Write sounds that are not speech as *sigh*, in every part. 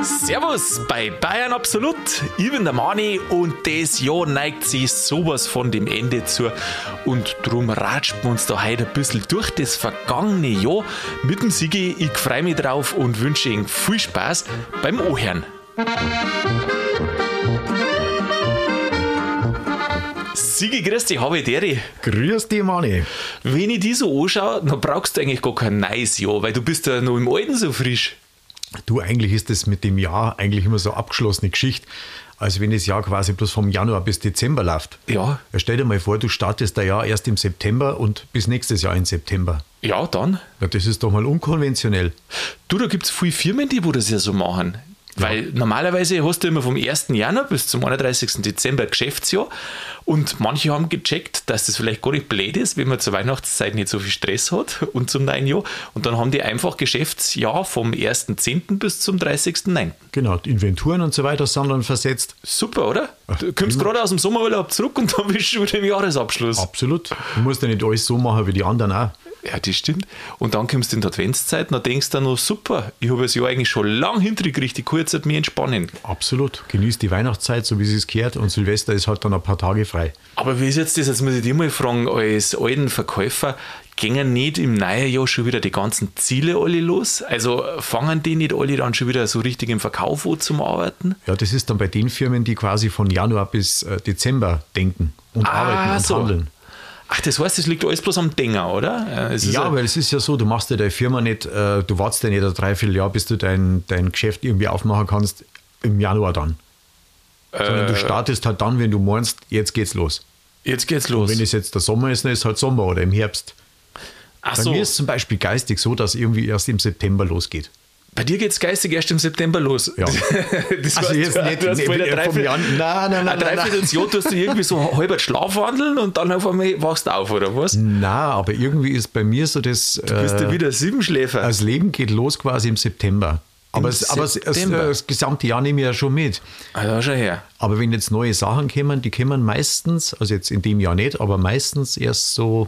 Servus bei Bayern Absolut. Ich bin der Mani und das Jahr neigt sich sowas von dem Ende zu. Und drum ratscht wir uns da heute ein bisschen durch das vergangene Jahr mit dem Sigi. Ich freue mich drauf und wünsche Ihnen viel Spaß beim Ohren. Sigi, grüß dich, habe ich Deri. Grüß dich, Mani. Wenn ich die so anschaue, dann brauchst du eigentlich gar kein neues Jahr, weil du bist ja noch im Alten so frisch. Du, eigentlich ist das mit dem Jahr eigentlich immer so abgeschlossene Geschichte, als wenn das Jahr quasi bloß vom Januar bis Dezember läuft. Ja. Stell dir mal vor, du startest das Jahr erst im September und bis nächstes Jahr im September. Ja, dann. Ja, das ist doch mal unkonventionell. Du, da gibt es viele Firmen, die wo das ja so machen. Weil normalerweise hast du immer vom 1. Januar bis zum 31. Dezember Geschäftsjahr und manche haben gecheckt, dass das vielleicht gar nicht blöd ist, wenn man zur Weihnachtszeit nicht so viel Stress hat und zum neuen Jahr und dann haben die einfach Geschäftsjahr vom 1.10. bis zum 30.09. Genau, die Inventuren und so weiter sind dann versetzt. Super, oder? Du kommst gerade aus dem Sommerurlaub zurück und dann bist du schon wieder im Jahresabschluss. Absolut. Du musst ja nicht alles so machen wie die anderen auch. Ja, das stimmt. Und dann kommst du in die Adventszeit und dann denkst du noch, super, ich habe das Jahr eigentlich schon lang hintergekriegt, ich kann jetzt mich entspannen. Absolut. Genieß die Weihnachtszeit, so wie es gehört. Und Silvester ist halt dann ein paar Tage frei. Aber wie ist jetzt das? Jetzt muss ich dich mal fragen, als alten Verkäufer, gingen nicht im neuen Jahr schon wieder die ganzen Ziele alle los? Also fangen die nicht alle dann schon wieder so richtig im Verkauf an zum Arbeiten? Ja, das ist dann bei den Firmen, die quasi von Januar bis äh, Dezember denken und Ah, arbeiten und so. handeln. Ach, das heißt, es liegt alles bloß am Dinger, oder? Es Ja, weil es ist ja so, du machst ja deine Firma nicht, äh, du wartest ja nicht ein Dreivierteljahr, bis du dein, dein Geschäft irgendwie aufmachen kannst im Januar dann. Sondern Äh. du startest halt dann, wenn du meinst, jetzt geht's los. jetzt geht's los. Wenn es jetzt der Sommer ist, dann ist halt Sommer oder im Herbst. Ach Bei so, mir ist es zum Beispiel geistig so, dass irgendwie erst im September losgeht. Bei dir geht's geistig erst im September los. Ja. *laughs* das Also jetzt du, nicht- du hast ein vom Dreiviertel- Jan- Nein, nein, nein, ein nein, nein. Dreivierteljahr tust du irgendwie so *laughs* halber schlafwandeln und dann auf einmal wachst du auf, oder was? Na, aber irgendwie ist bei mir so das, Du bist ja äh, wieder Siebenschläfer. das Leben geht los quasi im September. Aber, es, aber es, es, September. das gesamte Jahr nehme ich ja schon mit. also schau her. Aber wenn jetzt neue Sachen kommen, die kommen meistens, also jetzt in dem Jahr nicht, aber meistens erst so,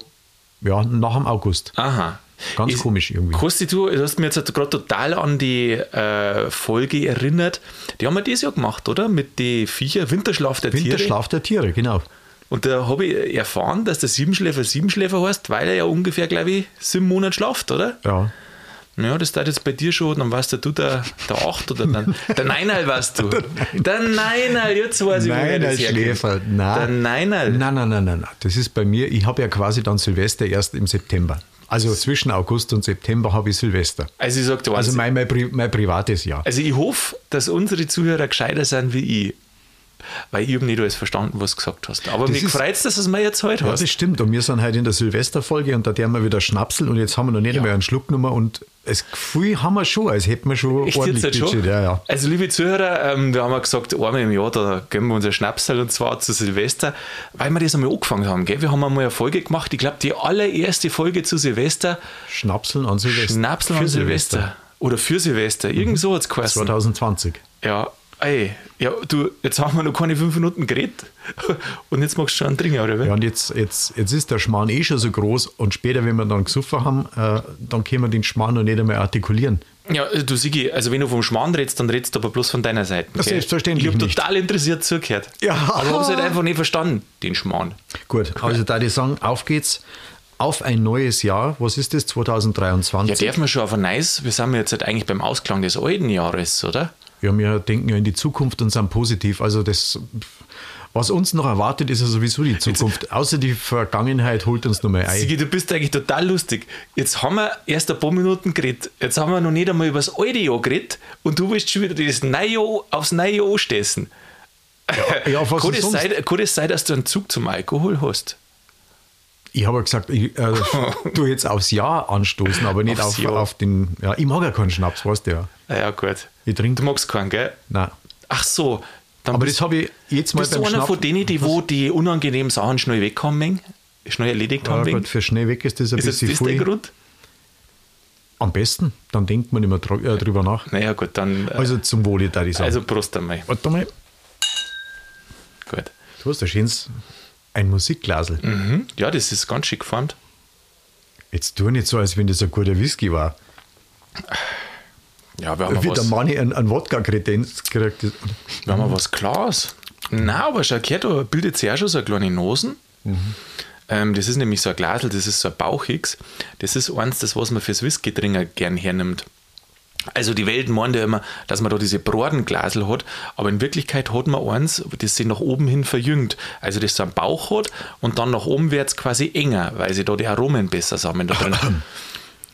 ja, nach dem August. Aha. Ganz Ist- komisch irgendwie. Kosti, du, du hast mir jetzt gerade total an die äh, Folge erinnert. Die haben wir dieses Jahr gemacht, oder? Mit den Viecher, Winterschlaf der Tiere. Winterschlaf der Tiere, genau. Und da habe ich erfahren, dass der Siebenschläfer Siebenschläfer heißt, weil er ja ungefähr, glaube ich, sieben Monate schlaft, oder? Ja. Ja, das da jetzt bei dir schon, dann warst ja du der, der Acht oder der, der Neinal warst du. *laughs* Der Neinal, jetzt weiß ich, woher Nein, das. Schläfer. Nein. Der Neinal. Nein, nein, nein, nein. nein. Das ist bei mir, ich habe ja quasi dann Silvester erst im September. Also zwischen August und September habe ich Silvester. Also ich sag dir Also eins, mein, mein, mein privates Jahr. Also ich hoffe, dass unsere Zuhörer gescheiter sind wie ich. Weil ich habe nicht alles verstanden, was du gesagt hast. Aber Das mich ist- freut es, dass du es mir jetzt heute Ja, hast. das stimmt. Und wir sind heute in der Silvesterfolge und da haben wir wieder Schnapsel und jetzt haben wir noch nicht einmal einen Schluck genommen und das Gefühl haben wir schon, als hätten wir schon Echt jetzt halt schon? Budget. Ja, ja. Also liebe Zuhörer, ähm, wir haben ja gesagt, einmal im Jahr, da geben wir unser Schnapsal und zwar zu Silvester, weil wir das einmal angefangen haben. Gell? Wir haben einmal eine Folge gemacht, ich glaube die allererste Folge zu Silvester, Schnapseln an Silvester. Schnapsel Für an Silvester. Oder für Silvester, irgend so hat es geheißen. 2020. Ja, ey, ja, du, jetzt haben wir noch keine fünf Minuten geredet *laughs* und jetzt magst du schon einen trinken, oder? Ja, und jetzt, jetzt, jetzt ist der Schmarrn eh schon so groß und später, wenn wir dann gesoffen haben, äh, dann können wir den Schmarrn noch nicht einmal artikulieren. Ja, du Sigi, also wenn du vom Schmarrn redest, dann redest du aber bloß von deiner Seite. Ja, selbstverständlich Ich habe total interessiert zugehört. Ja. Aber ich habe es halt einfach nicht verstanden, den Schmarrn. Gut, also da die sagen, auf geht's auf ein neues Jahr. Was ist das, Ja, 2023? darf man schon auf ein Nice, wir sind jetzt halt eigentlich beim Ausklang des alten Jahres, oder? Ja, wir denken ja in die Zukunft und sind positiv. Also das, was uns noch erwartet, ist ja sowieso die Zukunft. Außer die Vergangenheit holt uns noch mal ein. Sigi, du bist eigentlich total lustig. Jetzt haben wir erst ein paar Minuten geredet. Jetzt haben wir noch nicht einmal über das alte Jahr geredet und du willst schon wieder das neue Jahr aufs neue Jahr anstessen. Ja, ja, was kann, sonst? sein, kann das sein, dass du einen Zug zum Alkohol hast? Ich habe ja gesagt, ich äh, *laughs* tu jetzt aufs Jahr anstoßen, aber nicht Aufs auf, Jahr. auf den. Ja, ich mag ja keinen Schnaps, weißt du ja. Ja, gut. Ich trinke. Du magst keinen, gell? Nein. Ach so. Dann Aber bist, das habe ich jetzt mal bist du beim einer Schnaps. von denen, die wo die unangenehmen Sachen schnell weg haben, mögen? schnell erledigt Ja, haben? gut, mögen? für schnell weg ist das ein Ist bisschen das der viel. Grund? Am besten, dann denkt man immer dr äh, drüber nach. Naja, gut, dann. äh, Also zum Wohle, da ich sagen. also Prost einmal. Warte mal, Gut. du hast ein schönes, ein Musikglasel. Mhm. Ja, das ist ganz schick geformt. Jetzt tu nicht so, als wenn das ein guter Whisky war. Ja, wir haben Wie was, der Manni einen, Wodka-Kredenz gekriegt. hat. wir haben was Klares. Na, aber da bildet sich auch schon so eine kleine Nosen. Ähm, das ist nämlich so ein Glasel, das ist so ein Bauchix. Das ist eins, das was man fürs Whisky trinken gern hernimmt. Also die Welt meint ja immer, dass man da diese Brodenglasel hat, aber in Wirklichkeit hat man eins, das sich nach oben hin verjüngt. Also das so einen Bauch hat und dann nach oben wird es quasi enger, weil sie da die Aromen besser sammeln da drin. *clears throat*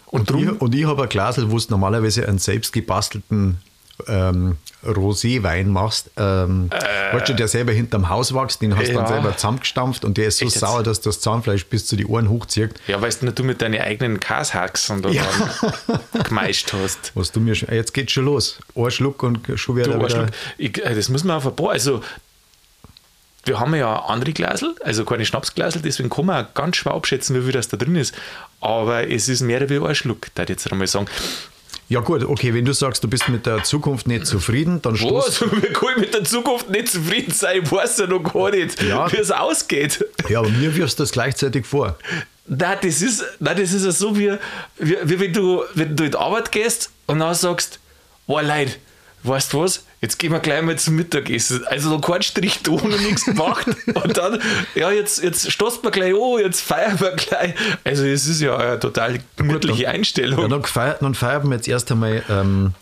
Und Ich, drum, und ich habe ein Glasel, wo du normalerweise einen selbst gebastelten ähm, Roséwein machst. Ähm, weißt du, der selber hinterm Haus wächst, den hast du dann Ja. selber zusammengestampft und der ist so Echt sauer, dass das Zahnfleisch bis zu die Ohren hochzieht. ja, weißt du, du mit deinen eigenen Kashaxen da Ja. *laughs* gemeischt hast. Was du mir schon, jetzt geht's schon los. Ein Schluck und schon wieder. Du, wieder ich, äh, das muss man auf ein paar. Also, wir haben ja andere Glasel, also keine Schnapsglasel, deswegen kann man auch ganz schwer abschätzen, wie viel das da drin ist. Aber es ist mehr wie ein Schluck, da ich jetzt einmal sagen. ja, gut, okay, wenn du sagst, du bist mit der Zukunft nicht zufrieden, dann stoß. *laughs* Was? Wir können mit der Zukunft nicht zufrieden sein, ich weiß ja noch gar nicht, Ja. wie es ausgeht. Ja, aber mir wirfst du das gleichzeitig vor. Nein, das ist, nein, das ist ja so, wie, wie, wie wenn, du, wenn du in die Arbeit gehst und dann sagst, oh Leute, weißt du was, jetzt gehen wir gleich mal zum Mittagessen. Also noch kein Strich und nichts gemacht. *laughs* und dann, ja, jetzt, jetzt stoßt man gleich an, jetzt feiern wir gleich. Also es ist ja eine total gemütliche Ja, Einstellung. dann, feiert, dann feiern wir jetzt erst einmal, ähm,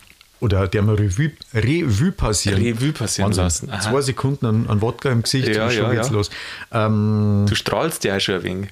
oder der mal Revue, Revue passieren. Revue passieren lassen, aha. Zwei Sekunden an, an Wodka im Gesicht Ja, und schon ja, geht's ja. los. Ähm, Du strahlst ja auch schon ein wenig.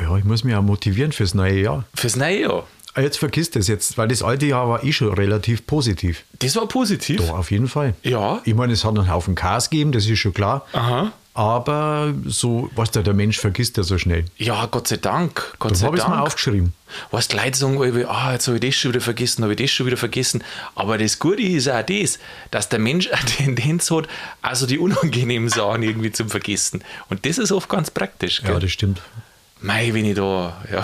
ja, ich muss mich auch motivieren fürs neue Jahr. Fürs neue Jahr. Ah, Jetzt vergiss das jetzt, weil das alte Jahr war eh schon relativ positiv. Das war positiv. Doch, auf jeden Fall. Ja. Ich meine, es hat einen Haufen Chaos gegeben, das ist schon klar. Aha. Aber so, weißt du, der Mensch vergisst ja so schnell. Ja, Gott sei Dank. Gott Da sei habe ich es mir Dank. aufgeschrieben. Weißt du, Leute sagen, ah, jetzt habe ich das schon wieder vergessen, habe ich das schon wieder vergessen. Aber das Gute ist auch das, dass der Mensch eine *laughs* Tendenz hat, also die unangenehmen Sachen irgendwie zum Vergessen. Und das ist oft ganz praktisch. Ja, Gell? das stimmt. Mei, wenn ich da. Ja.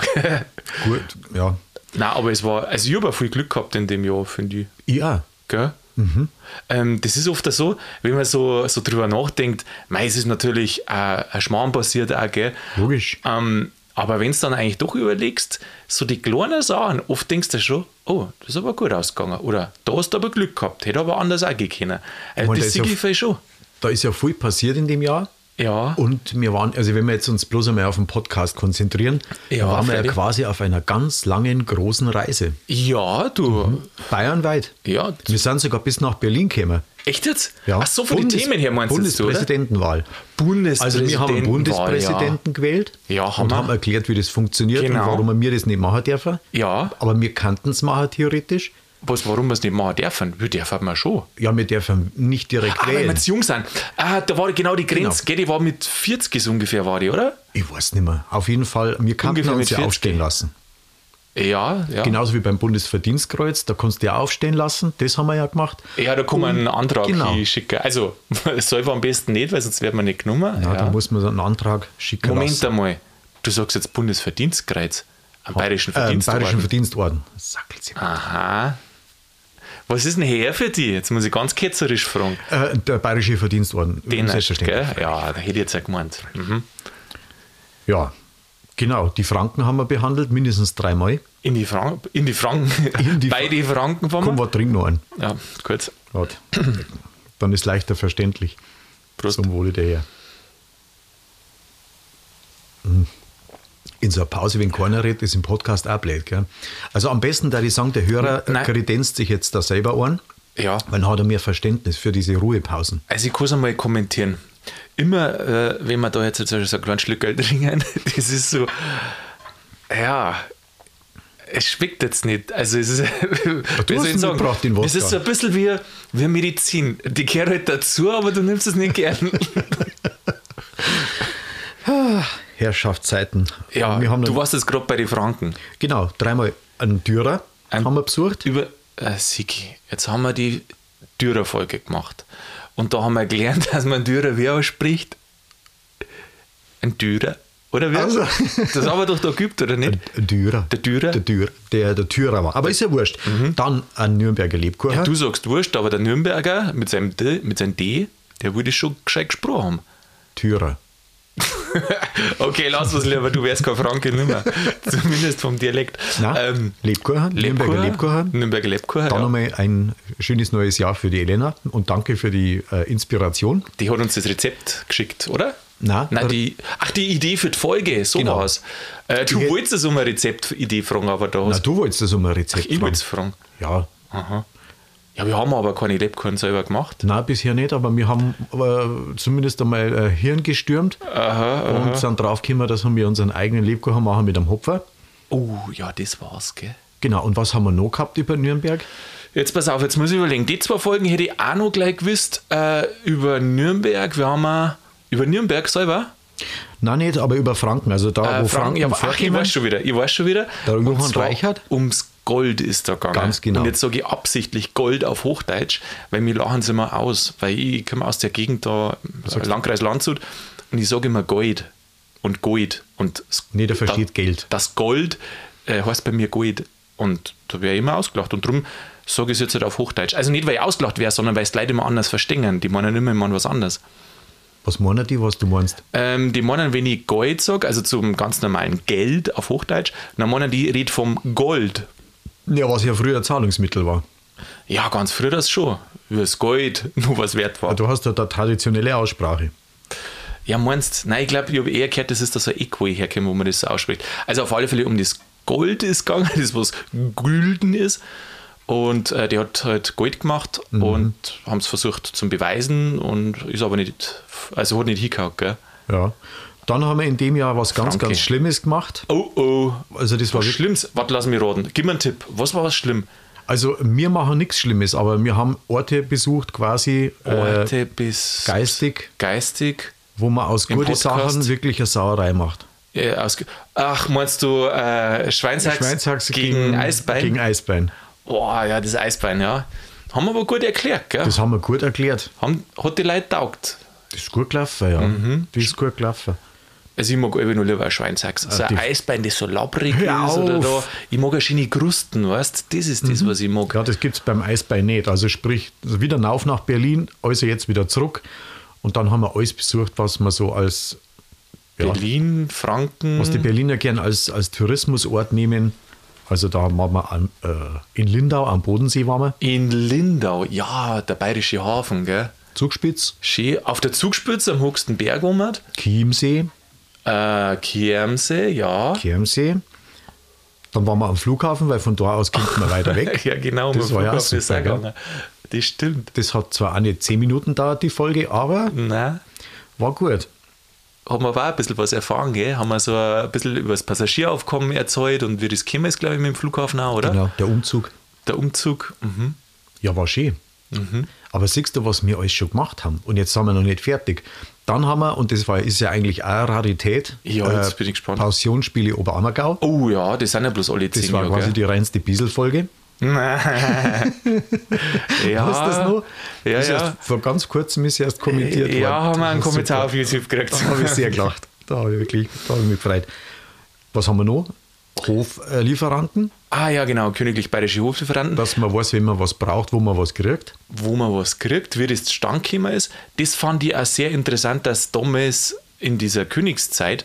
Gut, ja. Nein, aber es war, also ich habe viel Glück gehabt in dem Jahr, finde ich. Auch. Gell? Ähm, das ist oft so, wenn man so, so drüber nachdenkt, mei, es ist natürlich äh, ein Schmarrn passiert auch, gell? Logisch. Ähm, aber wenn du dann eigentlich doch überlegst, so die kleinen Sachen, oft denkst du schon, oh, das ist aber gut ausgegangen. Oder da hast du aber Glück gehabt, hätte aber anders auch gehen können. Meine, das sehe ist ja ich schon. Da ist ja viel passiert in dem Jahr. Ja, Und wir waren, also wenn wir jetzt uns bloß einmal auf den Podcast konzentrieren, Ja, waren wir ja quasi auf einer ganz langen, großen Reise. ja, du, Bayernweit. ja, Wir sind sogar bis nach Berlin gekommen. echt jetzt? Ja. Ach so, von den Bundes- Themen her meinst du das, oder? Bundespräsidentenwahl. Also wir haben einen Bundespräsidenten gewählt Ja, haben und wir. haben erklärt, wie das funktioniert Genau. und warum wir das nicht machen dürfen. Ja. Aber wir kannten es machen theoretisch. Was, warum wir es nicht machen dürfen? Wir dürfen wir schon. Ja, wir dürfen nicht direkt Ah, weil wir wählen. zu jung sind. Ah, da war genau die Grenze, Genau. gell? Die war mit 40 so ungefähr, war die, oder? Ich weiß nicht mehr. Auf jeden Fall, wir kannten Ungefähr uns ja 40. aufstehen lassen. Ja, ja. Genauso wie beim Bundesverdienstkreuz, da kannst du ja aufstehen lassen. Das haben wir ja gemacht. Ja, da kann man einen Antrag Genau. hinschicken. Also, *laughs* selber am besten nicht, weil sonst wird man nicht genommen. Ja, Ja. da muss man so einen Antrag schicken Moment lassen. einmal, du sagst jetzt Bundesverdienstkreuz. Am Bayerischen Äh, im Verdienstorden. Bayerischen Verdienstorden. Sackelzimmer. Aha. Was ist denn her für die? Jetzt muss ich ganz ketzerisch fragen. Äh, der Bayerische Verdienstorden. Den gell? Ja, da hätte ich jetzt ja gemeint. Mhm. Ja, genau. Die Franken haben wir behandelt, mindestens dreimal. In die, Franken, in die Franken. In die Bei *laughs* Fra- die Franken fahren Komm, wir? wir trinken noch einen. Ja, kurz. Warte. Dann ist leichter verständlich. Prost. Zum Wohle der Herr. Mhm. In so einer Pause, wenn keiner redet, ist im Podcast auch blöd. Gell? Also am besten, da ich sagen, der Hörer Nein. kredenzt sich jetzt da selber an, Ja, dann hat er mehr Verständnis für diese Ruhepausen. also ich kann es einmal kommentieren. Immer, äh, wenn man da jetzt so ein kleines Stück Geld trinken, *laughs* das ist so, ja, es schmeckt jetzt nicht. Also es ist, *laughs* soll hast sagen, mitgebracht, den das ist so ein bisschen wie, wie Medizin. Die gehört halt dazu, aber du nimmst es nicht gern. *laughs* Herrschaftszeiten. Ja, wir haben du warst jetzt gerade bei den Franken. genau dreimal einen Dürer Ein- haben wir besucht. Über, äh, Siki, jetzt haben wir die Dürer-Folge gemacht. Und da haben wir gelernt, *laughs* dass man Dürer wie ausspricht. Ein Dürer. Oder wie? Also. Das haben wir doch da geübt, oder nicht? Ein Dürer. Der Dürer? Der Dürer, der, der Türer war. Aber ist ja wurscht. Dann ein Nürnberger Lebkuchen. Ja, du sagst wurscht, aber der Nürnberger mit seinem D, mit seinem D der würde schon gescheit gesprochen haben. Türer. *laughs* okay, lass uns lieber, du wärst kein Franke nimmer. *laughs* Zumindest vom Dialekt. Ähm, Lebkuchen, Nürnberger Lebkuchen. Nürnberger Lebkuchen. Dann ja. nochmal ein schönes neues Jahr für die Elena und danke für die äh, Inspiration. Die hat uns das Rezept geschickt, oder? Nein, Nein die, ach, die Idee für die Folge, so genau. Äh, du wolltest es um eine Rezeptidee fragen, aber da hast Nein, du wolltest es um ein Rezept ach, Ich wollte es fragen. Ja. Aha. Ja, wir haben aber keine Lebkuchen selber gemacht. Nein, bisher nicht, aber wir haben äh, zumindest einmal äh, Hirn gestürmt aha, aha. und sind draufgekommen, dass wir unseren eigenen Lebkuchen machen mit einem Hopfer. Oh, ja, das war's, gell? Genau, und was haben wir noch gehabt über Nürnberg? Jetzt pass auf, jetzt muss ich überlegen. Die zwei Folgen hätte ich auch noch gleich gewusst äh, über Nürnberg. Wir haben auch über Nürnberg selber. Nein, nicht, aber über Franken. Also da, Äh, wo Franken, Franken ja, ach, ich weiß schon wieder. Ich weiß schon wieder. Der Johann Reichert? Ums Gold ist da gegangen. Ganz genau. Und jetzt sage ich absichtlich Gold auf Hochdeutsch, weil mir lachen sie immer aus. Weil ich komme aus der Gegend da, äh, Landkreis Landshut, und ich sage immer Gold und Gold. Und Nee, der versteht da- Geld. Das Gold äh, heißt bei mir Gold. Und da wäre ich immer ausgelacht. Und darum sage ich es jetzt halt auf Hochdeutsch. Also nicht, weil ich ausgelacht wäre, sondern weil es die Leute immer anders verstehen. Die meinen immer, ich meine was anderes. Was meinen die, was du meinst? Ähm, die meinen, wenn ich Gold sage, also zum ganz normalen Geld auf Hochdeutsch, dann meinen die, ich rede vom Gold. Ja, was ja früher Zahlungsmittel war. Ja, ganz früher das schon. Wie das Gold *laughs* nur was wert war. Du hast ja da traditionelle Aussprache. Ja, meinst Nein, ich glaube, ich habe eher gehört, das ist da so ein Equi herkommen, wo man das so ausspricht. Also auf alle Fälle um das Gold ist gegangen, *laughs* das was Gülden ist. Und äh, die hat halt Gold gemacht Mhm. und haben es versucht zu beweisen und ist aber nicht, also hat nicht hingehauen, gell? Ja. Dann haben wir in dem Jahr was ganz, Franke. ganz Schlimmes gemacht. Oh oh. Also das war Was Schlimmes? Warte, lass mich raten. Gib mir einen Tipp. Was war was schlimm? also wir machen nichts Schlimmes, aber wir haben Orte besucht quasi äh, Orte bis geistig, geistig. wo man aus guten? Sachen wirklich eine Sauerei macht. Äh, aus, ach, meinst du äh, Schweinshax, Schweinshaxe gegen, Eisbein? Gegen Eisbein. Boah, ja, das Eisbein, ja. Haben wir aber gut erklärt, gell? Das haben wir gut erklärt. Haben, hat die Leute taugt. Das ist gut gelaufen, ja. Mhm. Das ist gut gelaufen. Also ich mag einfach nur lieber ein Schweinshax. So ein die- Eisbein, das so labbrig Hör ist oder da. Ich mag eine schöne Krusten, weißt Das ist das, was ich mag. Ja, das gibt es beim Eisbein nicht. Also sprich, also wieder rauf nach Berlin, also jetzt wieder zurück. Und dann haben wir alles besucht, was man so als, ja, Berlin, Franken. was die Berliner gern als, als Tourismusort nehmen. Also da waren wir an, äh, in Lindau am Bodensee waren wir, in Lindau, ja, der bayerische Hafen, gell? Zugspitz, Schön. Auf der Zugspitze am höchsten Berg, wo man Chiemsee, äh, Chiemsee, ja. Chiemsee. Dann waren wir am Flughafen, weil von da aus kommt man weiter *laughs* weg. Ja, genau. Das war ja Flughafen ist super, auch gell? gegangen. Das stimmt. Das hat zwar auch nicht zehn Minuten dauert, die Folge, aber Nein. war gut. Haben wir aber auch ein bisschen was erfahren, gell? Haben wir so ein bisschen über das Passagieraufkommen erzählt und wie das käme ist, glaube ich, mit dem Flughafen auch, oder? Genau, der Umzug. Der Umzug. Mhm. Ja, war schön. Aber siehst du, was wir alles schon gemacht haben? Und jetzt sind wir noch nicht fertig. Dann haben wir, und das war, ist ja eigentlich eine Rarität, äh, Ja, jetzt bin ich gespannt. Pensionsspiele Oberammergau. Oh ja, das sind ja bloß alle Das zehn war Jahre. quasi gell? die reinste Biesel-Folge. *laughs* *laughs* ja. Du das noch? Ja, ist ja. Erst, vor ganz kurzem ist erst kommentiert worden. Ja, haben wir einen Das Kommentar super. auf YouTube gekriegt. Da habe ich sehr gelacht. Da habe ich wirklich, da habe ich mich gefreut. Was haben wir noch? Hoflieferanten, Ah ja, genau, königlich bayerische Hoflieferanten. dass man weiß, wenn man was braucht, wo man was kriegt. wo man was kriegt, wie das zustande gekommen ist. Das fand ich auch sehr interessant, dass damals in dieser Königszeit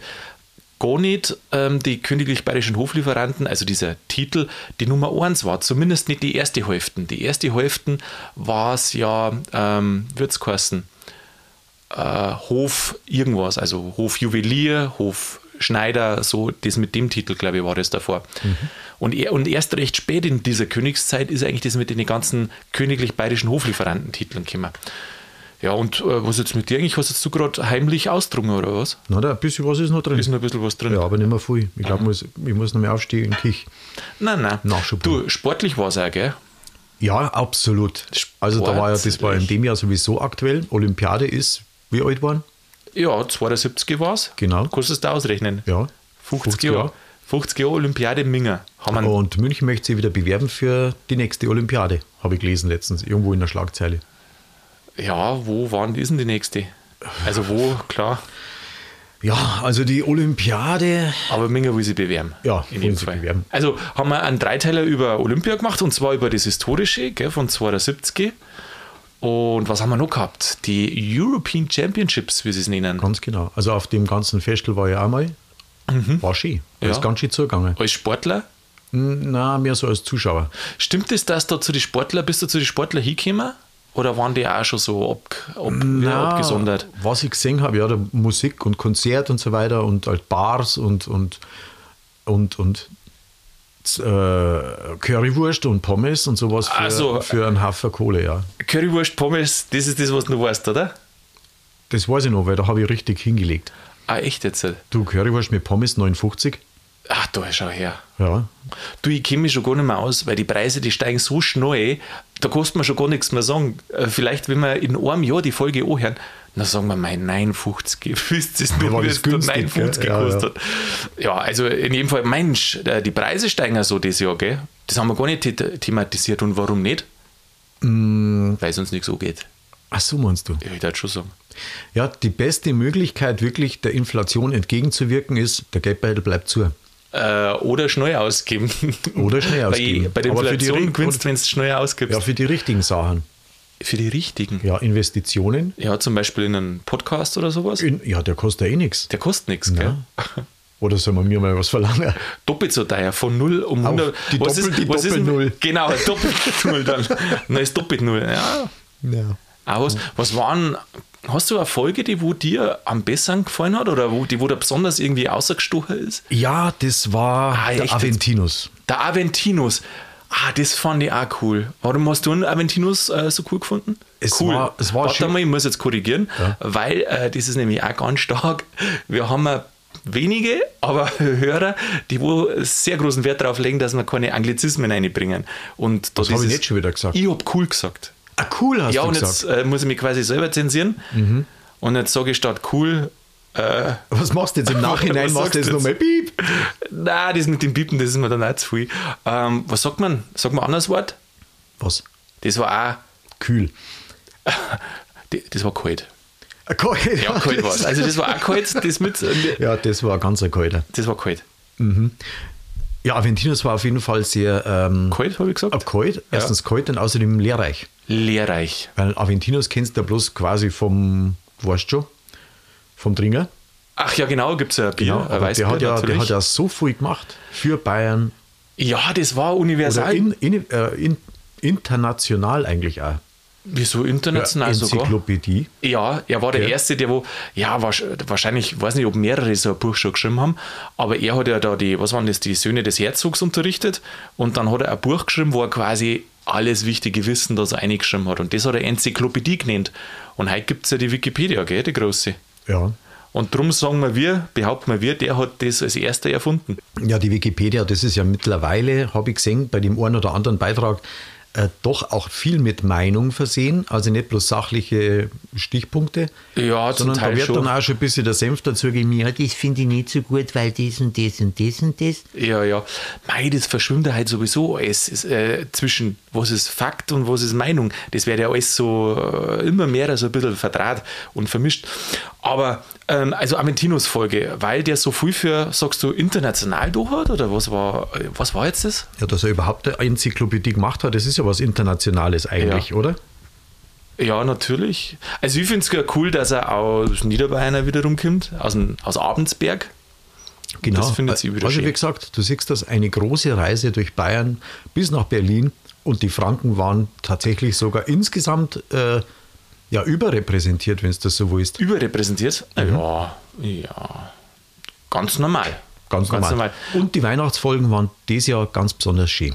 gar nicht ähm, die königlich bayerischen Hoflieferanten, also dieser Titel, die Nummer 1 war. Zumindest nicht die erste Hälfte. Die erste Hälfte war es ja, ähm, wird es geheißen, äh, Hof irgendwas, also Hofjuwelier, Hofschneider, so das mit dem Titel, glaube ich, war das davor. Und, er, und erst recht spät in dieser Königszeit ist eigentlich das mit den ganzen königlich bayerischen Hoflieferantentiteln gekommen. Ja, und äh, was jetzt mit dir eigentlich? Hast jetzt du gerade heimlich ausdrungen oder was? Na, da ein bisschen was ist noch drin. Ist noch ein bisschen was drin? ja, aber nicht mehr viel. Ich glaube, muss, ich muss noch mehr aufstehen in Kich. Nein, nein. Nachschub. Du, sportlich war es auch, gell? Ja, absolut. Also da war ja, das war in dem Jahr sowieso aktuell. Olympiade ist, wie alt waren? Ja, 72 war es. Genau. Kannst du es da ausrechnen? Ja. 50, Jahre. 50 Jahre Olympiade Minger. Haben Und München möchte sich wieder bewerben für die nächste Olympiade. Habe ich gelesen letztens, irgendwo in der Schlagzeile. Ja, wo waren die denn die nächste? Also wo, klar. Ja, also die Olympiade. Aber Minger will sie bewerben. Ja, in jedem Fall. bewerben. Also haben wir einen Dreiteiler über Olympia gemacht und zwar über das Historische gell, von 72. Und was haben wir noch gehabt? Die European Championships, wie sie es nennen. Ganz genau. Also auf dem ganzen Festival war ich auch mal. War schön. Da Ja. ist ganz schön zugegangen. Als Sportler. Na, mehr so als Zuschauer. Stimmt es, dass da zu den Sportler, bist du zu den Sportler hingekommen? Oder waren die auch schon so ab, ab, ja, Na, abgesondert? Was ich gesehen habe, ja, da Musik und Konzert und so weiter und halt Bars und und und, und Currywurst und Pommes und sowas für, Ach so. für einen Haufen Kohle, ja. Currywurst, Pommes, das ist das, was du weißt, oder? Das weiß ich noch, weil da habe ich richtig hingelegt. Ah, echt jetzt? Du, Currywurst mit Pommes 59? Ach, da schau her. Ja. Du, ich kenne mich schon gar nicht mehr aus, weil die Preise, die steigen so schnell, da kostet man schon gar nichts mehr sagen. Äh, Vielleicht, wenn wir in einem Jahr die Folge anhören, dann sagen wir mal 59. Wisst ihr es Ja, war wie es da günstig, 59 gell? Ja, gekostet hat? Ja, also in jedem Fall, Mensch, äh, die Preise steigen ja so dieses Jahr, gell? Das haben wir gar nicht the- thematisiert. Und warum nicht? Mm. Weil es uns nicht so geht. Ach so meinst du? Ja, ich würde schon sagen. Ja, die beste Möglichkeit, wirklich der Inflation entgegenzuwirken, ist, der Geldbeutel bleibt zu. Äh, oder schnell ausgeben. Oder schnell *laughs* ausgeben. Bei der Aber für die Inflation gewinnst, wenn du schnell ausgibst. Ja, für die richtigen Sachen. für die richtigen. Ja, Investitionen. Ja, zum Beispiel in einen Podcast oder sowas. In, ja, der kostet ja eh nichts. Der kostet nichts, gell? *laughs* Oder soll man mir mal was verlangen? *laughs* Doppelt so teuer, von 0 um Auf 100. die was Doppel- ist, die was ist denn- Doppel-Null. Genau, doppelt Null dann. Dann ist doppelt Null. Ja. Ja. Was, was waren, hast du eine Folge, die wo dir am besten gefallen hat oder wo, die wo da besonders irgendwie außergestochen ist? Ja, das war Ah, der echt? Aventinus. Der Aventinus. Ah, das fand ich auch cool. Warum hast du einen Aventinus äh, so cool gefunden? Es cool. war- es war Warte schön. mal, ich muss jetzt korrigieren, Ja. weil äh, das ist nämlich auch ganz stark. Wir haben wenige, aber *laughs* Hörer, die wo sehr großen Wert darauf legen, dass wir keine Anglizismen reinbringen. Und Das habe ich nicht schon wieder gesagt. Ich habe cool gesagt. Ah, cool hast ja, du und gesagt. jetzt äh, muss ich mich quasi selber zensieren. Und jetzt sage ich statt cool, äh, was machst du jetzt im *laughs* Nachhinein? Machst du jetzt nochmal Piep? na, das mit dem Piepen, das ist mir dann auch zu viel. Ähm, was sagt man? Sagt man ein anderes Wort? Was? Das war Kühl. auch, *laughs* die- das war kalt. Kalt. Ja, kalt war es. Also das war auch kalt, das mit, Ja, das war ganz kalter. das war kalt. Ja, Aventinus war auf jeden Fall sehr ähm, Kalt, habe ich gesagt? äh, kalt. Erstens kalt und außerdem lehrreich. Lehrreich. Weil Aventinus kennst du ja bloß quasi vom, weißt schon, vom Tringer. Ach ja, genau, gibt es ja ein Bier, Genau, ein der hat, ja, der hat ja so viel gemacht für Bayern ja, das war universal. in, in, äh, in, international eigentlich auch. Wieso international sogar? Enzyklopädie. Ja, er war der Okay. Erste, der wo, ja, wahrsch- wahrscheinlich, ich weiß nicht, ob mehrere so ein Buch schon geschrieben haben, aber er hat ja da die, was waren das, die Söhne des Herzogs unterrichtet und dann hat er ein Buch geschrieben, wo er quasi alles wichtige Wissen da so eingeschrieben hat und das hat er Enzyklopädie genannt. Und heute gibt es ja die Wikipedia, gell, die große. Ja. Und darum sagen wir wir, behaupten wir, der hat das als erster erfunden. ja, die Wikipedia, das ist ja mittlerweile, habe ich gesehen, bei dem einen oder anderen Beitrag, äh, doch auch viel mit Meinung versehen, also nicht bloß sachliche Stichpunkte, Ja, sondern da wird schon. dann auch schon ein bisschen der Senf dazugegeben, ja, das finde ich nicht so gut, weil das und das und das und das. Ja, ja. Mei, das verschwimmt ja halt sowieso alles äh, zwischen was ist Fakt und was ist Meinung. Das wird ja alles so äh, immer mehr so ein bisschen verdraht und vermischt. Aber ähm, also Aventinus Folge, weil der so viel für, sagst du, international durch hat oder was war, äh, was war jetzt das? Ja, dass er überhaupt eine Enzyklopädie gemacht hat, das ist ja was Internationales eigentlich, Ja. oder? Ja, natürlich. Also ich finde es cool, dass er aus Niederbayern wiederum kommt, aus, dem, aus Abendsberg. Genau. Das findet sie wieder also schön. wie gesagt, du siehst das, eine große Reise durch Bayern bis nach Berlin und die Franken waren tatsächlich sogar insgesamt äh, ja, überrepräsentiert, wenn es das so willst. Überrepräsentiert? Ja, ja. Ganz normal. Ganz, normal. Und die Weihnachtsfolgen waren dieses Jahr ganz besonders schön.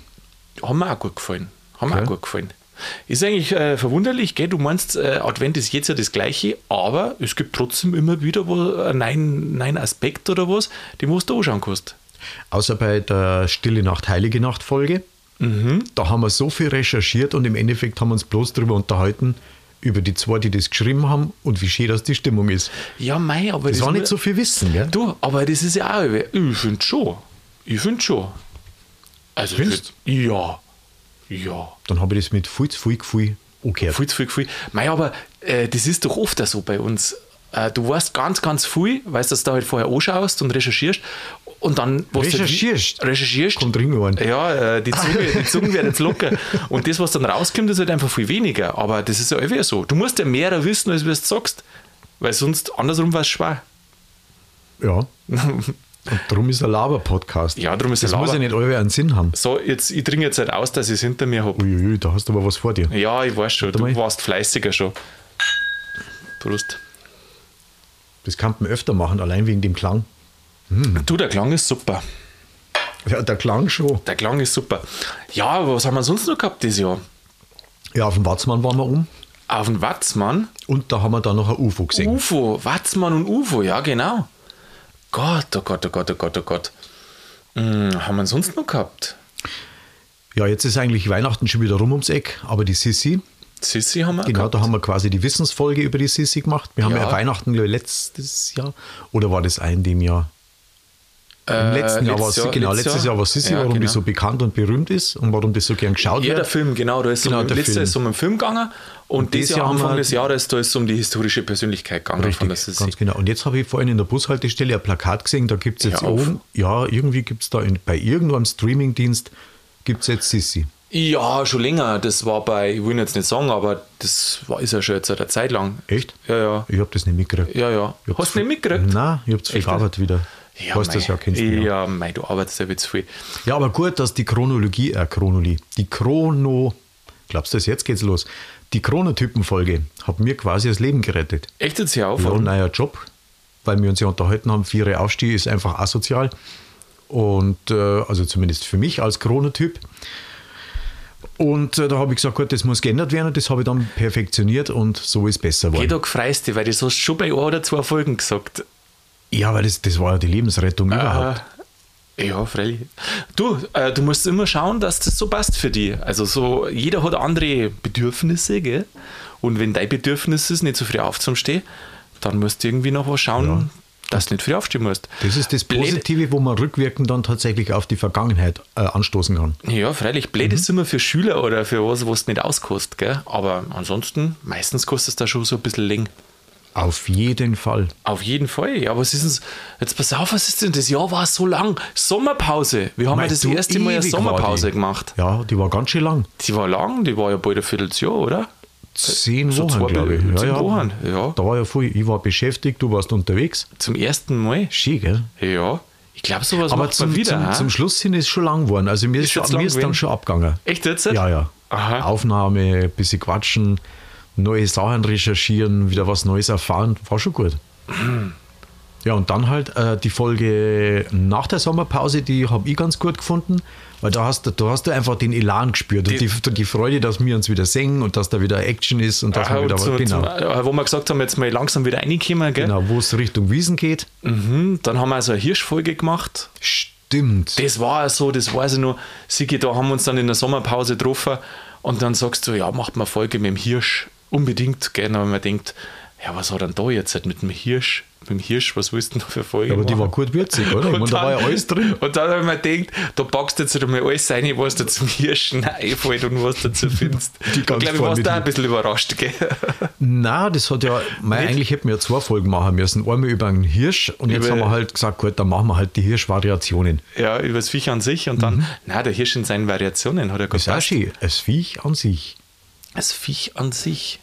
Haben mir auch gut gefallen. Haben mir Okay. auch gut gefallen. Ist eigentlich äh, verwunderlich, gell? Du meinst, äh, Advent ist jetzt ja das Gleiche, aber es gibt trotzdem immer wieder wo, einen neuen, neuen Aspekt oder was, den musst du anschauen kannst. Außer bei der Stille Nacht, Heilige Nacht Folge. Mhm. Da haben wir so viel recherchiert und im Endeffekt haben wir uns bloß darüber unterhalten, über die zwei, die das geschrieben haben und wie schön das die Stimmung ist. Ja, mei, aber Das war mu- nicht so viel Wissen, gell? Du, aber das ist ja auch, ich finde schon. Ich finde schon. Also, Findest? ja. Ja. Dann habe ich das mit viel zu viel Gefühl angehört. Viel zu viel Gefühl. Mei, aber äh, das ist doch oft so bei uns. Äh, du weißt ganz, ganz viel, weißt, dass du da halt vorher anschaust und recherchierst und dann was du Recherchierst? halt, recherchierst. Kommt Ringohren. Ja, äh, die Zunge, die *laughs* Zunge wird jetzt locker. Und das, was dann rauskommt, ist halt einfach viel weniger. Aber das ist ja irgendwie so. Du musst ja mehr wissen, als du es sagst. Weil sonst andersrum war es schwer. Ja. *laughs* Und darum ist ein Laber-Podcast. Ja, darum ist das ein muss Laber- ja nicht alle einen Sinn haben. So, jetzt, ich dringe jetzt halt aus, dass ich es hinter mir habe. Uiuiui, da hast du aber was vor dir. Ja, ich weiß schon, du mal. warst fleißiger schon. Prost. Das kann man öfter machen, allein wegen dem Klang. Du, der Klang ist super. Ja, der Klang schon. Der Klang ist super. Ja, aber was haben wir sonst noch gehabt dieses Jahr? Ja, auf dem Watzmann waren wir um. Auf den Watzmann, Und da haben wir dann noch ein UFO gesehen. UFO, Watzmann und UFO, ja genau. Gott, oh Gott, oh Gott, oh Gott, oh Gott. Hm, haben wir sonst noch gehabt? Ja, jetzt ist eigentlich Weihnachten schon wieder rum ums Eck, aber die Sissi, Sissi haben wir genau, gehabt. da haben wir quasi die Wissensfolge über die Sissi gemacht. Wir haben Ja. ja Weihnachten letztes Jahr, oder war das ein dem Jahr? Im Äh, letzten Jahr war letztes es, genau, letztes Jahr war Sissi, Ja, warum die genau. so bekannt und berühmt ist und warum das so gern geschaut Ja, der wird. Film, genau. Da ist Genau, um, der letztes Jahr ist um einen Film gegangen und, Und dieses Jahr Jahr Anfang des Jahres, da ist es um die historische Persönlichkeit gegangen von Richtig, der Sissi. ganz genau. Und jetzt habe ich vorhin in der Bushaltestelle ein Plakat gesehen, da gibt es jetzt auf. oben, ja, irgendwie gibt es da in, bei irgendeinem Streamingdienst, gibt es jetzt Sissi. Ja, schon länger. Das war bei, ich will jetzt nicht sagen, aber das war, ist ja schon jetzt eine Zeit lang. Echt? Ja, ja. Ich habe das nicht mitgekriegt. Ja, ja. Hast du nicht mitgekriegt? Nein, ich habe es Echt? verarbeitet wieder. Ja, du weißt das mei. ja, kennst du ja. Ja, mei, du arbeitest ja jetzt viel. Ja, aber gut, dass die Chronologie, äh, Chronologie, die Chrono, glaubst du das, jetzt geht's los. Die Chronotypenfolge hat mir quasi das Leben gerettet. Echt jetzt hier auf? Ja, neuer Job, weil wir uns ja unterhalten haben, vier Aufstieg ist einfach asozial. Und äh, also zumindest für mich als Chronotyp. Und äh, da habe ich gesagt, gut, das muss geändert werden. Das habe ich dann perfektioniert und so ist besser Geh geworden. doch freust dich, weil das hast du schon bei ein oder zwei Folgen gesagt. Ja, weil das, das war ja die Lebensrettung überhaupt. Äh, ja, freilich. Du, äh, du musst immer schauen, dass das so passt für dich. Also so, jeder hat andere Bedürfnisse, gell? Und wenn dein Bedürfnis ist, nicht so früh aufzustehen, dann musst du irgendwie noch was schauen, dass du nicht früh aufstehen musst. Das ist das Blöd- Positive, wo man rückwirkend dann tatsächlich auf die Vergangenheit äh, anstoßen kann. Ja, freilich. Blöd ist immer für Schüler oder für was, was du nicht auskostet, gell? Aber ansonsten, meistens kostet es da schon so ein bisschen länger. Auf jeden Fall. Auf jeden Fall. Ja, was ist denn, jetzt pass auf, was ist denn, das Jahr war so lang. Sommerpause. Wir haben ja das erste Mal eine Sommerpause gemacht. Ja, die war ganz schön lang. Die war lang, die war ja bald ein Vierteljahr, oder? Zehn So Wochen, glaube ich. Ja, zehn ja. Wochen, ja. Da war ja viel. Ich war beschäftigt, du warst unterwegs. Zum ersten Mal. Schön, gell? Ja. Ich glaube, sowas Aber macht zum, man wieder. zum, zum Schluss hin ist es schon lang geworden. Also mir ist, Ist schon, mir ist dann schon abgegangen. Echt jetzt? Ja, ja. Aha. Aufnahme, ein bisschen quatschen, neue Sachen recherchieren, wieder was Neues erfahren. War schon gut. *clears throat* Ja, und dann halt äh, die Folge nach der Sommerpause, die habe ich ganz gut gefunden, weil da hast du, da hast du einfach den Elan gespürt und Die- die, die Freude, dass wir uns wieder singen und dass da wieder Action ist und dass Aha, wir wieder und was, so, genau, zum, äh, wo wir gesagt haben, jetzt mal langsam wieder reinkommen, gell? genau, wo es Richtung Wiesen geht. Mhm. Dann haben wir so eine Hirschfolge gemacht. Stimmt. Das war so, das weiß ich noch. Sigi, da haben wir uns dann in der Sommerpause getroffen und dann sagst du, ja, macht mal eine Folge mit dem Hirsch. Unbedingt, gell? Aber man denkt, ja, was hat denn da jetzt mit dem Hirsch? Mit dem Hirsch, was willst du denn noch für Folge aber die machen? war gut würzig, oder? Meine, Und da war ja dann- alles drin. *laughs* Und dann habe ich mir gedacht, da packst du jetzt einmal alles rein, was du zum Hirschen einfällt und was du dazu findest. *laughs* Die ich ganz glaube, ich warst da die- ein bisschen überrascht, gell? *laughs* Na, das hat ja, mei, Nicht? eigentlich hätten wir ja zwei Folgen machen müssen. Einmal über einen Hirsch und jetzt Über- haben wir halt gesagt, gut, dann machen wir halt die Hirschvariationen. Ja, über das Viech an sich und dann, na, der Hirsch in seinen Variationen hat er Das ist auch schön. Das Viech an sich. Das Viech an sich.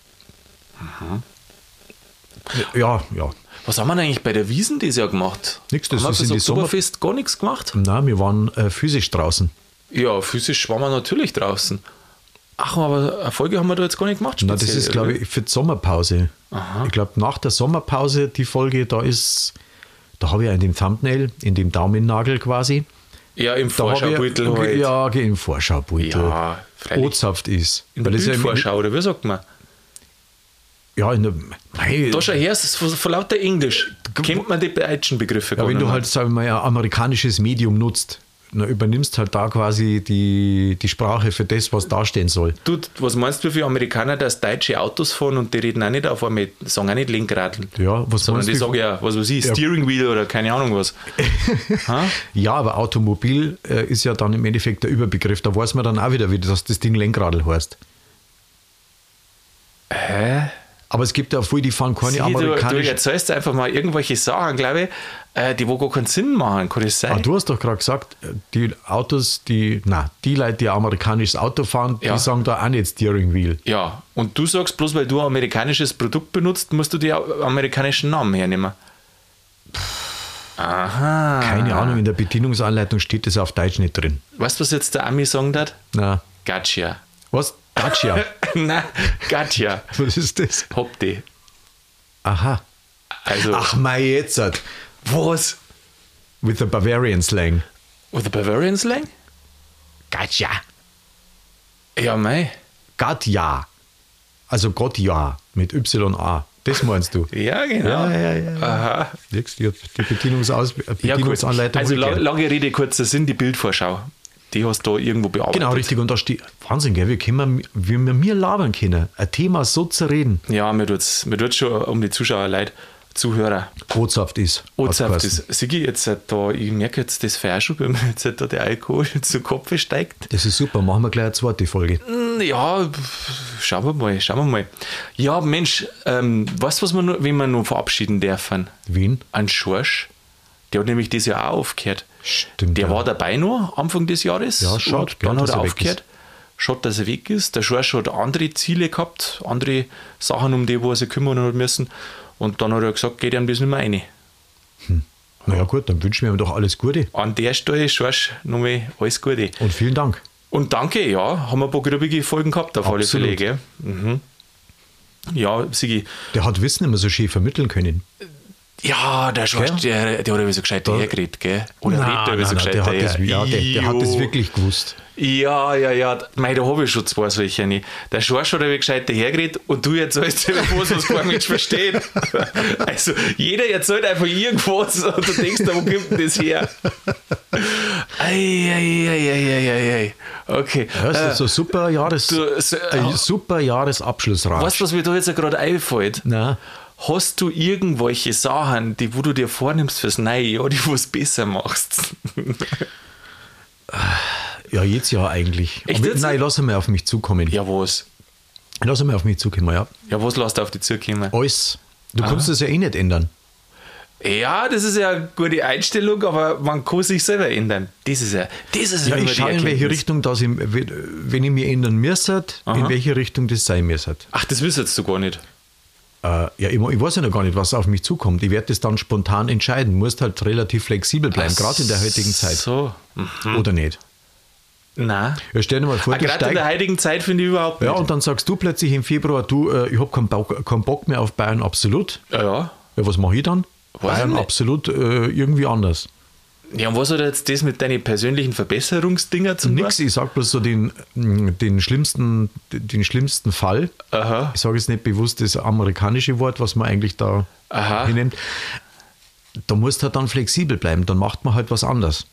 Ja, ja. Was haben wir denn eigentlich bei der Wiesen dieses Jahr gemacht? Nix, das haben wir ist fürs in die Sommer- Oktoberfest gar nichts gemacht? Na, wir waren äh, physisch draußen. Ja, physisch waren wir natürlich draußen. Ach, aber eine Folge haben wir da jetzt gar nicht gemacht. Na, das speziell, ist, glaube ich, für die Sommerpause. Aha. Ich glaube, nach der Sommerpause, die Folge, da ist, da habe ich in dem Thumbnail, in dem Daumennagel quasi, Ja, im Vorschaubeutel halt. ja, im Vorschaubeutel, Ja. Ozapft ist. In der das ja im- Bildvorschau, oder wie sagt man? Ja, in der, mei, Da schau her, es ist von, lauter Englisch. Kennt man die deutschen Begriffe Ja, wenn du halt, sagen wir mal, ein amerikanisches Medium nutzt, dann übernimmst halt da quasi die, die Sprache für das, was da stehen soll. Du, was meinst du, wie viele Amerikaner, dass deutsche Autos fahren und die reden auch nicht auf einmal, sagen auch nicht Lenkradeln. Ja, was Sondern die sagen ja, was weiß ich, Ja. Steering Wheel oder keine Ahnung was. *laughs* Ja, aber Automobil äh, ist ja dann im Endeffekt der Überbegriff. Da weiß man dann auch wieder, wie das, das Ding Lenkradl heißt. Hä? Aber es gibt ja viele, die fahren keine Sie, du, du amerikanischen. erzählst einfach mal irgendwelche Sachen, glaube ich, äh, die wo gar keinen Sinn machen. Kann das sein? Ah, du hast doch gerade gesagt, die Autos, die, na, die Leute, die ein amerikanisches Auto fahren, Ja. die sagen da auch nicht Steering Wheel. Ja, und du sagst, bloß weil du ein amerikanisches Produkt benutzt, musst du die amerikanischen Namen hernehmen. Aha. Keine Ahnung, in der Bedienungsanleitung steht das auf Deutsch nicht drin. Weißt du, was jetzt der Ami sagen hat? Na, Gotcha. was? Dacia. *laughs* Nein, gotcha. was ist das? Hopp die. Aha. Also, Ach, mein jetzt. was? With the Bavarian Slang. With the Bavarian Slang? Gotcha. Ja, mei. Gott ja. Also Gott ja. Mit Y-A. Das meinst du? Ja, genau. Ja, ja, ja. Aha. Die Bedienungsaus Ja. Bedienungsanleitung. Also, lange Rede, kurzer Sinn, die Bildvorschau. Die hast du da irgendwo bearbeitet. Genau, richtig. Und da steht, Wahnsinn, gell, wie, können wir, wie wir mir labern können, ein Thema so zu reden, Ja, mir tut es mir tut's schon um die Zuschauer leid, Zuhörer. Ozhaft ist. Hat's ist. Sigi, jetzt äh, da, ich merke jetzt das Feuer schon, wenn mir jetzt da der Alkohol *laughs* zu Kopf steigt. Das ist super, machen wir gleich eine zweite Folge. Hm, Ja, schauen wir mal, schauen wir mal. Ja, Mensch, ähm, weißt du, was wir noch, wen wir noch verabschieden dürfen? Wien? Ein Schorsch. Der hat nämlich dieses Jahr auch aufgehört. Stimmt, Der ja. war dabei noch Anfang des Jahres. Ja, gell, dann hat er er aufgehört. Schade, dass er weg ist. Der Schorsch hat andere Ziele gehabt, andere Sachen, um die wo er sich kümmern hat müssen. Und dann hat er gesagt, geht ihm das nicht mehr rein. Naja gut, dann wünschen wir ihm doch alles Gute. An der Stelle, Schorsch, nochmal alles Gute. Und vielen Dank. Und danke, ja, haben wir ein paar grübige Folgen gehabt auf alle Absolut. Fälle, gell? Mhm. Ja, Sigi, Der hat Wissen immer so schön vermitteln können. Ja, der Schorsch, der, der hat aber so gescheit dahergeredet, gell? Oder Nein, redet er aber so nein, nein, der, hat das, ja, der, der hat das wirklich gewusst. Ja, ja, ja. Mei, da habe ich schon zwei solche. nicht. Der Schorsch hat aber gescheit dahergeredet und du erzählst dir was, was kein Mensch versteht. Also, jeder erzählt einfach irgendwas und du denkst, wo kommt denn das her? Ei, ei, ei, ei, ei, ei, ei. Okay. Ja, das ist so ein super, Jahres, du, so, ein super Jahresabschlussrat. Weißt du, was mir da jetzt gerade einfällt? Na, Hast du irgendwelche Sachen, die wo du dir vornimmst fürs neue Jahr, die du es besser machst? ja, jetzt ja eigentlich. Echt jetzt? nein, lass mal auf mich zukommen. Ja, was? Lass mal auf mich zukommen, ja. Ja, was lässt du auf die zukommen? Alles. Du kannst das ja eh nicht ändern. Ja, das ist ja eine gute Einstellung, aber man kann sich selber ändern. Das ist ja, das ist Ja, ich schaue, in welche. Richtung das, wenn ich mich ändern müsste, in Aha. welche Richtung das sein müsste. Ach, das wüsstest du gar nicht. Äh, ja, ich, ich weiß ja noch gar nicht, was auf mich zukommt. Ich werde das dann spontan entscheiden. Musst halt relativ flexibel bleiben, gerade in der heutigen Zeit. So. Hm. Oder nicht? Nein. Ja, stell dir mal vor, Ah, Gerade in der heutigen Zeit finde ich überhaupt nicht. Ja, und dann sagst du plötzlich im Februar, du, äh, ich habe keinen, Bock- keinen Bock mehr auf Bayern absolut. ja, ja. Ja, was mache ich dann? Weiß ich Bayern nicht. absolut äh, irgendwie anders. Ja, und was hat jetzt das mit deinen persönlichen Verbesserungsdinger zu tun? Nix, ich sage bloß so den, mm, den, schlimmsten, den schlimmsten Fall. Aha. Ich sage jetzt nicht bewusst das amerikanische Wort, was man eigentlich da Aha. hinnimmt. Da musst du halt dann flexibel bleiben, dann macht man halt was anders.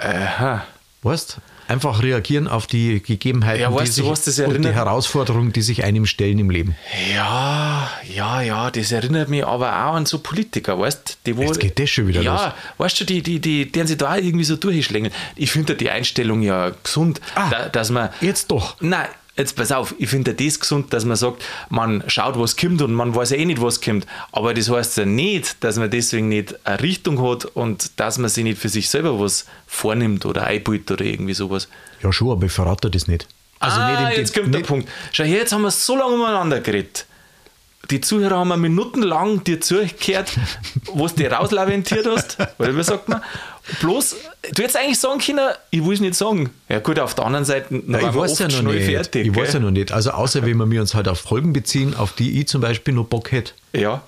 Aha. Weißt? Einfach reagieren auf die Gegebenheiten, Ja, die, weißt du, sich, was das und die? Herausforderungen, die sich einem stellen im Leben. Ja, ja, ja, das erinnert mich aber auch an so Politiker, weißt die wo, Jetzt geht das schon wieder Ja, los. weißt du, die, die, die, die sich da irgendwie so durchschlängeln. Ich finde die Einstellung ja gesund, Ah, da, dass man. Jetzt doch. Nein, jetzt pass auf, ich finde das gesund, dass man sagt, man schaut, was kommt und man weiß ja eh nicht, was kommt. Aber das heißt ja nicht, dass man deswegen nicht eine Richtung hat und dass man sich nicht für sich selber was vornimmt oder einbaut oder irgendwie sowas. Ja, schon, aber ich verrate das nicht. Also ah, nicht im- jetzt kommt der Punkt. Schau her, jetzt haben wir so lange umeinander geredet. Die Zuhörer haben minutenlang dir zugehört, *laughs* was du rauslaventiert hast. Oder wie sagt man? Bloß, du hättest eigentlich sagen können, ich will es nicht sagen. Ja, gut, auf der anderen Seite, Ja, ich wir weiß ja noch nicht. fertig. ich weiß ja gell? noch nicht. Also außer wenn wir uns halt auf Folgen beziehen, auf die ich zum Beispiel noch Bock hätte. Ja,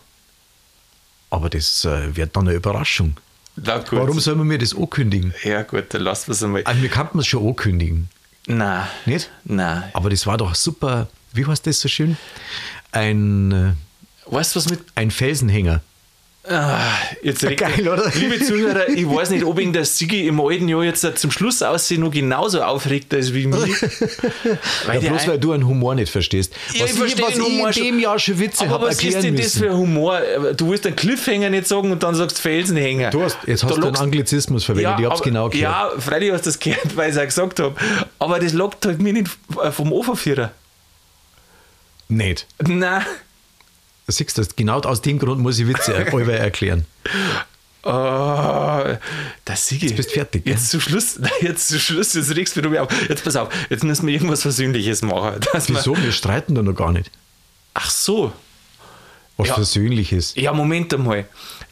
Aber das äh, wird dann eine Überraschung. na. Warum soll man mir das ankündigen? Ja, gut, dann lassen wir es einmal. Also mir kann man es schon ankündigen. Nein. Nicht? Nein. Aber das war doch super, wie heißt das so schön? Ein, äh, Weißt du, was mit. ein Felsenhänger. Ah, jetzt regt- Geil, oder? Liebe Zuhörer, ich weiß nicht, ob ihn der Sigi im alten Jahr jetzt zum Schluss aussehen noch genauso aufregter ist wie mich. Ja, der bloß weil du einen Humor nicht verstehst. Ja, was ich verstehe was Humor ich in dem. Jahr schon Witze habe was ist denn das für ein Humor? Du willst einen Cliffhanger nicht sagen und dann sagst Felsenhänger. Du hast, jetzt hast Da du einen Anglizismus verwendet, ich habe es aber- genau gehört. Ja, freilich hast du das gehört, weil ich es auch gesagt habe. Aber das lockt halt mir nicht vom Ofenführer. Nicht. Na, Siehst du, genau aus dem Grund muss ich Witze er- erklären. Oh, das Sigi. Jetzt bist du fertig, Jetzt zum Schluss, *laughs* nein, jetzt zum Schluss, jetzt regst du mich auf. Jetzt pass auf, jetzt müssen wir irgendwas Versöhnliches machen. *laughs* Wir- Wieso? Wir streiten da noch gar nicht. Ach so. Was Ja. Versöhnliches. Ja, Moment einmal.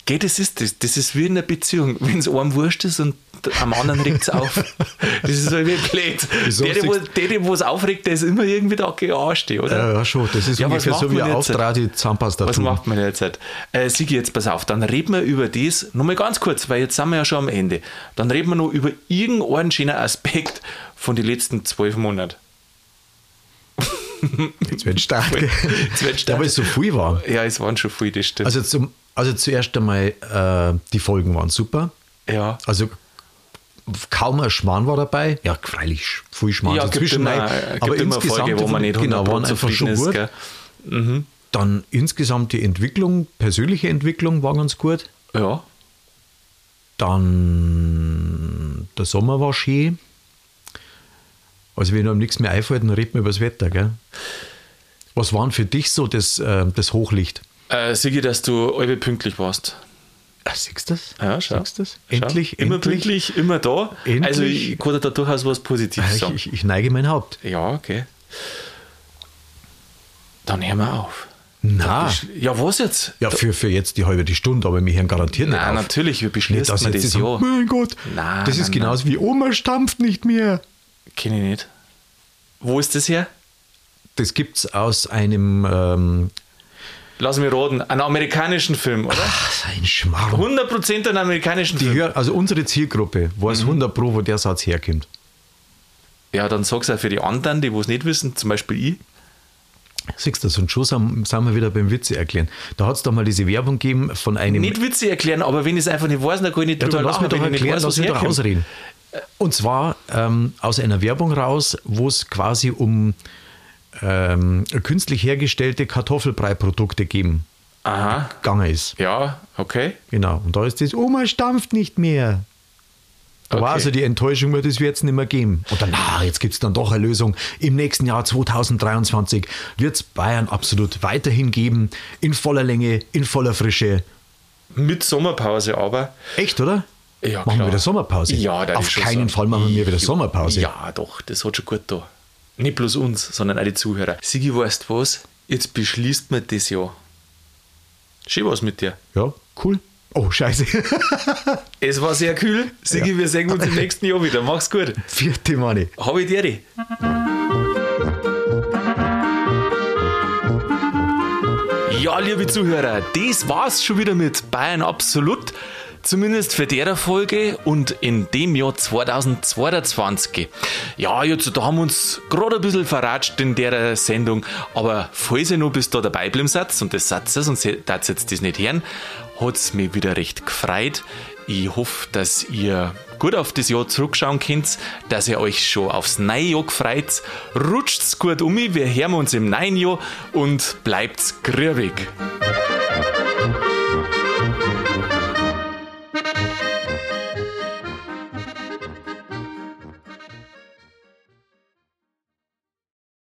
Geh, das ist das. Das ist wie in einer Beziehung. Wenn es einem wurscht ist und am anderen regt es auf. *laughs* Das ist halt wie blöd. Der, der, wo- der, der wo es aufregt, der ist immer irgendwie da gearscht, oder? Ja, ja, schon. Das ist Ja, ungefähr so wie? Auftrag Zahnpasta Was macht man jetzt? Äh, Sigi, jetzt pass auf, dann reden wir über das, nochmal ganz kurz, weil jetzt sind wir ja schon am Ende. Dann reden wir noch über irgendeinen schönen Aspekt von den letzten zwölf Monaten. *laughs* Jetzt wird stark. Jetzt wird stark. weil es so viel war. Ja, es waren schon viele, das stimmt. Also, zum, also zuerst einmal, äh, die Folgen waren super. ja. Also kaum ein Schmarrn war dabei. Ja, freilich viel Schmarrn Ja, dazwischen. immer, aber immer insgesamt Folge, wo man nicht 100% genau, waren einfach schon ist. gut. Gell? Dann insgesamt die Entwicklung, persönliche Entwicklung war ganz gut. Ja. Dann der Sommer war schön. Also wenn einem nichts mehr einfällt, dann reden wir über das Wetter. Gell? Was war denn für dich so das, äh, das Hochlicht? Äh, Sigi, dass du alle pünktlich warst. Ah, siehst du das? Ja, schau. Siehst das? Endlich, Immer endlich. pünktlich, immer da. Endlich. Also ich dir da durchaus was Positives Ich, sagen. ich, ich neige mein Haupt. Ja, okay. Dann hören wir auf. Na, Ja, was jetzt? ja, für, für jetzt die halbe die Stunde, aber wir hören garantiert nicht Nein, auf. natürlich, wir Nicht, beschließen dass wir jetzt das die ja. sagen, mein Gott, Nein, das ist nein, genauso wie Oma stampft nicht mehr. Kenne ich nicht. Wo ist das her? Das gibt es aus einem ähm, Lass mich raten. Einen amerikanischen Film, oder? ach, ein Schmarrn. 100% einen amerikanischen Die Film. hör, also unsere Zielgruppe weiß Mhm. 100 Pro, wo der Satz herkommt. Ja, dann sag's auch für die anderen, die es nicht wissen, zum Beispiel ich. Siehst du das? Und schon sind, sind wir wieder beim Witze erklären. Da hat es doch mal diese Werbung gegeben von einem. Nicht Witze erklären, aber wenn ich es einfach nicht weiß, dann kann ich nicht ja, drüber lass lachen, mich doch erklären, weiß, lass was mich doch ausreden. Und zwar ähm, aus einer Werbung raus, wo es quasi um ähm, künstlich hergestellte Kartoffelbrei-Produkte geben, Aha, gegangen ist. ja, okay. Genau. Und da ist das, Oma stampft nicht mehr. Da war Okay. also die Enttäuschung, das wird es nicht mehr geben. Und dann, na, jetzt gibt es dann doch eine Lösung. Im nächsten Jahr 2023 wird es Bayern absolut weiterhin geben. In voller Länge, in voller Frische. Mit Sommerpause aber. Echt, oder? Ja, machen wir klar. wieder Sommerpause? Ja, Auf keinen Fall machen wir wieder Sommerpause. Ja, doch, das hat schon gut da. Nicht bloß uns, sondern auch die Zuhörer. Sigi, weißt du was? Jetzt beschließt man das Jahr. Schön was mit dir. Ja, cool. Oh, scheiße. *laughs* Es war sehr cool. Sigi, Ja. wir sehen uns im nächsten Jahr wieder. Mach's gut. Vierte Manni. Hab ich dir. Ja, liebe Zuhörer, das war's schon wieder mit Bayern Absolut. Zumindest für der Folge und in dem Jahr 2022. Ja, jetzt da haben wir uns gerade ein bisschen verratscht in der Sendung, aber falls ihr noch bis da dabei bleiben seid, und das seid ihr, darf jetzt das nicht hören, hat's mich wieder recht gefreut. Ich hoffe, dass ihr gut auf das Jahr zurückschauen könnt, dass ihr euch schon aufs neue Jahr gefreut. Rutscht's gut um, wir hören uns im neuen Jahr und bleibt's grübig.